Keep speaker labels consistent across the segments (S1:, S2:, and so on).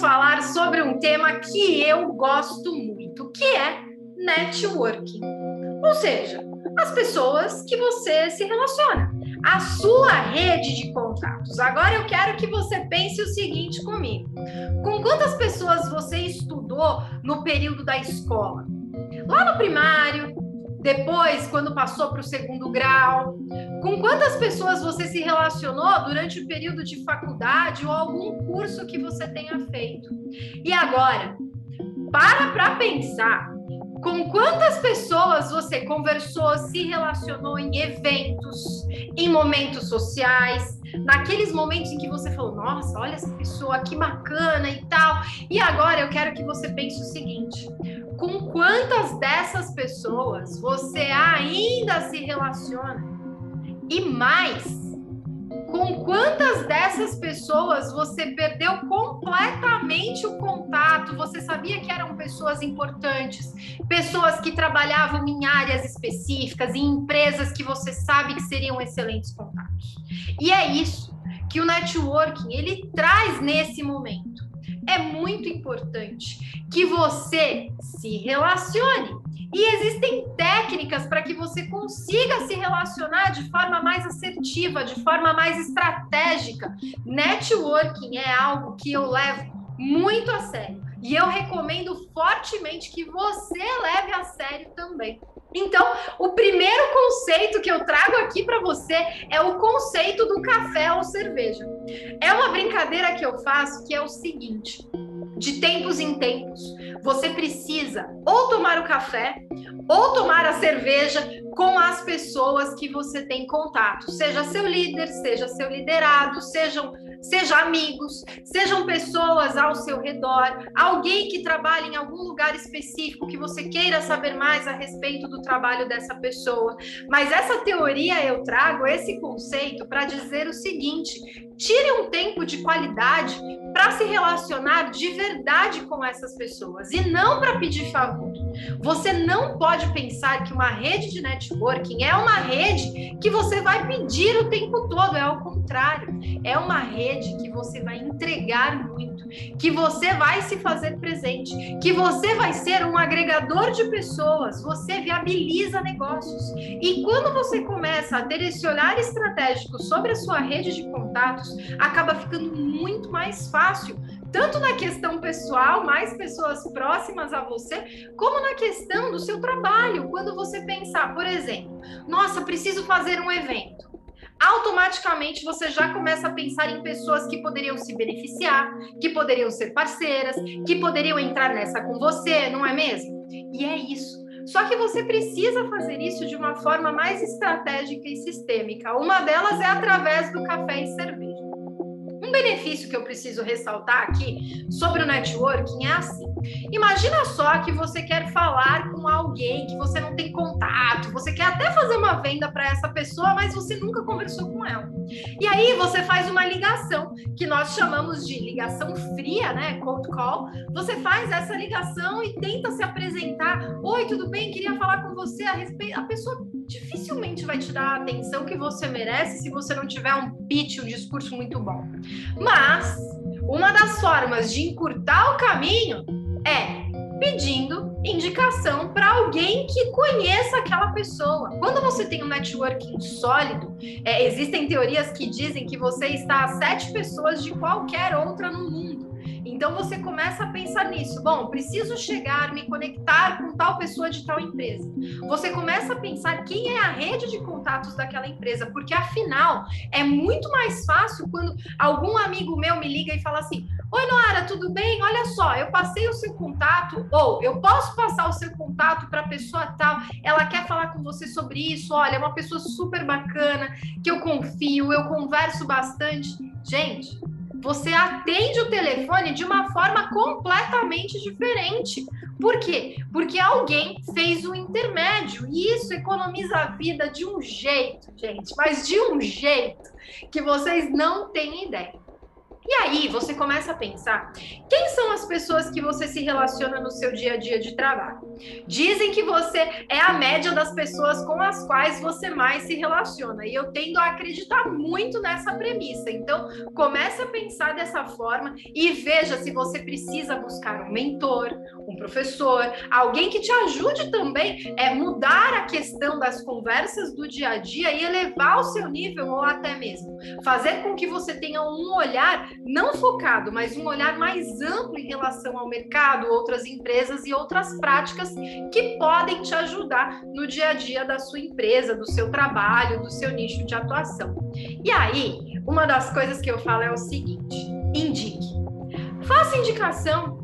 S1: falar sobre um tema que eu gosto muito, que é networking. Ou seja, as pessoas que você se relaciona, a sua rede de contatos. Agora eu quero que você pense o seguinte comigo: com quantas pessoas você estudou no período da escola? Lá no primário, depois, quando passou para o segundo grau? Com quantas pessoas você se relacionou durante o período de faculdade ou algum curso que você tenha feito? E agora, para para pensar. Com quantas pessoas você conversou, se relacionou em eventos, em momentos sociais, naqueles momentos em que você falou: Nossa, olha essa pessoa, que bacana e tal. E agora eu quero que você pense o seguinte: com quantas dessas pessoas você ainda se relaciona? E mais, com quantas dessas pessoas você perdeu completamente o contato? Você sabia que eram pessoas importantes, pessoas que trabalhavam em áreas específicas, em empresas que você sabe que seriam excelentes contatos. E é isso que o networking ele traz nesse momento é muito importante que você se relacione. E existem técnicas para que você consiga se relacionar de forma mais assertiva, de forma mais estratégica. Networking é algo que eu levo muito a sério. E eu recomendo fortemente que você leve a sério também. Então, o primeiro conceito que eu trago aqui para você é o conceito do café ou cerveja. É uma brincadeira que eu faço que é o seguinte: de tempos em tempos, você precisa ou tomar o café ou tomar a cerveja com as pessoas que você tem contato, seja seu líder, seja seu liderado, sejam seja amigos, sejam pessoas ao seu redor, alguém que trabalha em algum lugar específico que você queira saber mais a respeito do trabalho dessa pessoa. Mas essa teoria eu trago esse conceito para dizer o seguinte: tire um tempo de qualidade para se relacionar de verdade com essas pessoas e não para pedir favor. Você não pode pensar que uma rede de networking é uma rede que você vai pedir o tempo todo, é ao. É uma rede que você vai entregar muito, que você vai se fazer presente, que você vai ser um agregador de pessoas, você viabiliza negócios. E quando você começa a ter esse olhar estratégico sobre a sua rede de contatos, acaba ficando muito mais fácil tanto na questão pessoal, mais pessoas próximas a você, como na questão do seu trabalho. Quando você pensar, por exemplo, nossa, preciso fazer um evento. Automaticamente você já começa a pensar em pessoas que poderiam se beneficiar, que poderiam ser parceiras, que poderiam entrar nessa com você, não é mesmo? E é isso. Só que você precisa fazer isso de uma forma mais estratégica e sistêmica. Uma delas é através do café e cerveja. Um benefício que eu preciso ressaltar aqui sobre o networking é assim: imagina só que você quer falar com alguém que você não tem contato, você quer até fazer uma venda para essa pessoa, mas você nunca conversou com ela. E aí você faz uma ligação, que nós chamamos de ligação fria, né? Cold call. Você faz essa ligação e tenta se apresentar. Oi, tudo bem? Queria falar com você a respeito. A pessoa dificilmente vai te dar a atenção que você merece se você não tiver um pitch, um discurso muito bom. Mas uma das formas de encurtar o caminho é pedindo indicação para alguém que conheça aquela pessoa. Quando você tem um networking sólido, é, existem teorias que dizem que você está a sete pessoas de qualquer outra no mundo. Então você começa a pensar nisso. Bom, preciso chegar, me conectar com tal pessoa de tal empresa. Você começa a pensar quem é a rede de contatos daquela empresa, porque afinal é muito mais fácil quando algum amigo meu me liga e fala assim: Oi, Noara, tudo bem? Olha só, eu passei o seu contato, ou eu posso passar o seu contato para a pessoa tal, ela quer falar com você sobre isso. Olha, é uma pessoa super bacana, que eu confio, eu converso bastante. Gente, você atende o telefone de uma forma completamente diferente. Por quê? Porque alguém fez o intermédio e isso economiza a vida de um jeito, gente, mas de um jeito que vocês não têm ideia. E aí você começa a pensar quem são as pessoas que você se relaciona no seu dia a dia de trabalho. Dizem que você é a média das pessoas com as quais você mais se relaciona. E eu tendo a acreditar muito nessa premissa. Então, comece a pensar dessa forma e veja se você precisa buscar um mentor, um professor, alguém que te ajude também é, mudar a questão das conversas do dia a dia e elevar o seu nível ou até mesmo fazer com que você tenha um olhar não focado, mas um olhar mais amplo em relação ao mercado, outras empresas e outras práticas que podem te ajudar no dia a dia da sua empresa, do seu trabalho, do seu nicho de atuação. E aí, uma das coisas que eu falo é o seguinte: indique. Faça indicação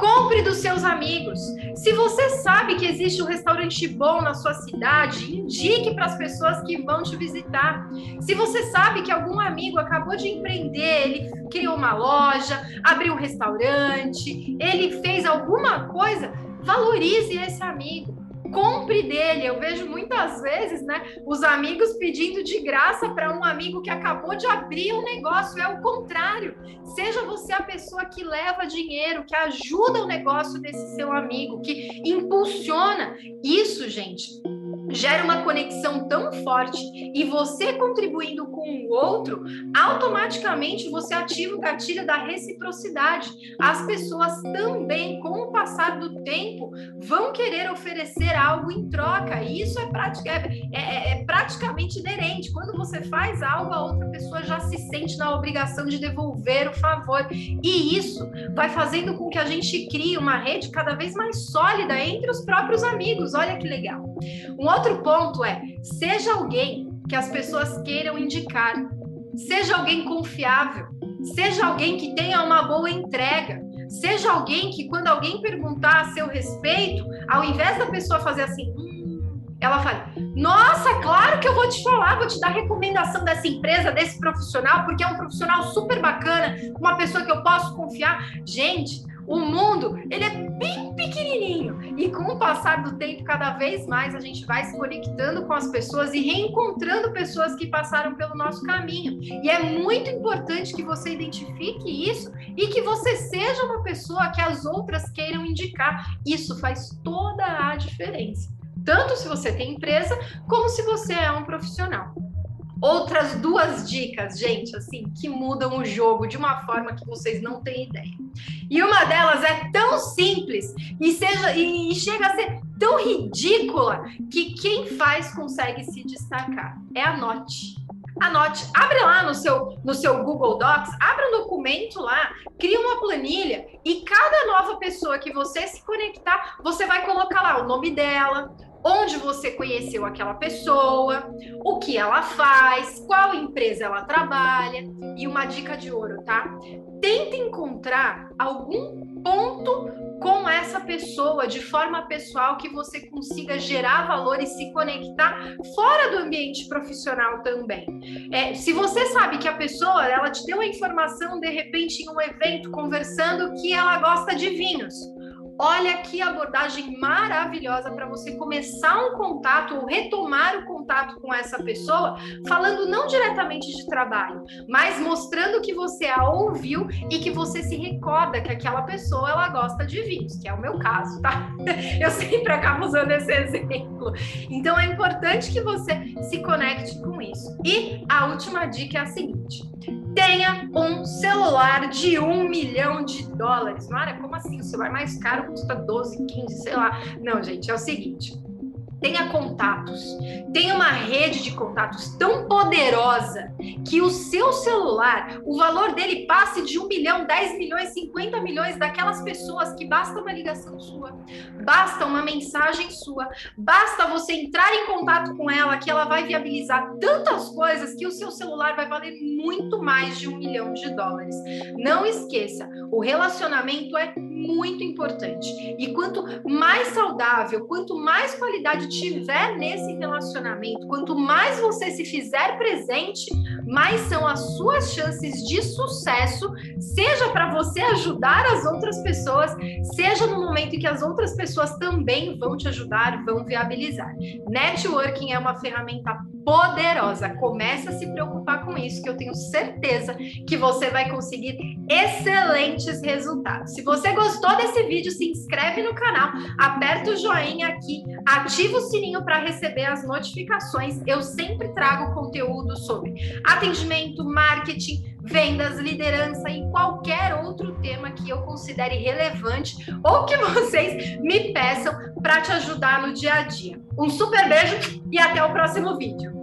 S1: Compre dos seus amigos. Se você sabe que existe um restaurante bom na sua cidade, indique para as pessoas que vão te visitar. Se você sabe que algum amigo acabou de empreender, ele criou uma loja, abriu um restaurante, ele fez alguma coisa, valorize esse amigo compre dele. Eu vejo muitas vezes, né, os amigos pedindo de graça para um amigo que acabou de abrir um negócio. É o contrário. Seja você a pessoa que leva dinheiro, que ajuda o negócio desse seu amigo, que impulsiona. Isso, gente, gera uma conexão tão forte e você contribuindo com o outro, automaticamente você ativa o gatilho da reciprocidade. As pessoas também, com o passar do tempo, vão querer oferecer algo em troca. E isso é, é, é, é praticamente inerente. Quando você faz algo, a outra pessoa já se sente na obrigação de devolver o favor. E isso vai fazendo com que a gente crie uma rede cada vez mais sólida entre os próprios amigos. Olha que legal. Um outro ponto é: seja alguém que as pessoas queiram indicar, seja alguém confiável, seja alguém que tenha uma boa entrega, seja alguém que, quando alguém perguntar a seu respeito, ao invés da pessoa fazer assim, hum, ela fala: Nossa, claro que eu vou te falar, vou te dar recomendação dessa empresa, desse profissional, porque é um profissional super bacana, uma pessoa que eu posso confiar. Gente, o mundo, ele é bem pequenininho e com o passar do tempo, cada vez mais a gente vai se conectando com as pessoas e reencontrando pessoas que passaram pelo nosso caminho. E é muito importante que você identifique isso e que você seja uma pessoa que as outras queiram indicar. Isso faz toda a diferença. Tanto se você tem empresa, como se você é um profissional outras duas dicas, gente, assim, que mudam o jogo de uma forma que vocês não têm ideia. E uma delas é tão simples e seja e chega a ser tão ridícula que quem faz consegue se destacar. É anote. Anote, abre lá no seu, no seu Google Docs, abre um documento lá, cria uma planilha e cada nova pessoa que você se conectar, você vai colocar lá o nome dela, onde você conheceu aquela pessoa, o que ela faz, qual empresa ela trabalha. E uma dica de ouro, tá? Tenta encontrar algum ponto com essa pessoa de forma pessoal que você consiga gerar valor e se conectar fora do ambiente profissional também. É, se você sabe que a pessoa ela te deu a informação de repente em um evento conversando que ela gosta de vinhos, Olha que abordagem maravilhosa para você começar um contato ou retomar o contato com essa pessoa, falando não diretamente de trabalho, mas mostrando que você a ouviu e que você se recorda que aquela pessoa ela gosta de vinhos, que é o meu caso, tá? Eu sempre acabo usando esse exemplo. Então é importante que você se conecte com isso. E a última dica é a seguinte: tenha um celular de um milhão de dólares. Mara, como assim? O celular mais caro custa 12, 15, sei lá. Não, gente, é o seguinte tenha contatos, tenha uma rede de contatos tão poderosa que o seu celular, o valor dele passe de um milhão, 10 milhões, 50 milhões daquelas pessoas que basta uma ligação sua, basta uma mensagem sua, basta você entrar em contato com ela que ela vai viabilizar tantas coisas que o seu celular vai valer muito mais de um milhão de dólares. Não esqueça, o relacionamento é muito importante. E quanto mais saudável, quanto mais qualidade tiver nesse relacionamento, quanto mais você se fizer presente, mais são as suas chances de sucesso, seja para você ajudar as outras pessoas, seja no momento em que as outras pessoas também vão te ajudar, vão viabilizar. Networking é uma ferramenta poderosa. Comece a se preocupar com isso, que eu tenho certeza que você vai conseguir excelentes resultados. Se você gostou desse vídeo, se inscreve no canal, aperta o joinha aqui, ativa o sininho para receber as notificações. Eu sempre trago conteúdo sobre atendimento, marketing, vendas, liderança e qualquer outro tema que eu considere relevante ou que vocês me peçam para te ajudar no dia a dia. Um super beijo e até o próximo vídeo.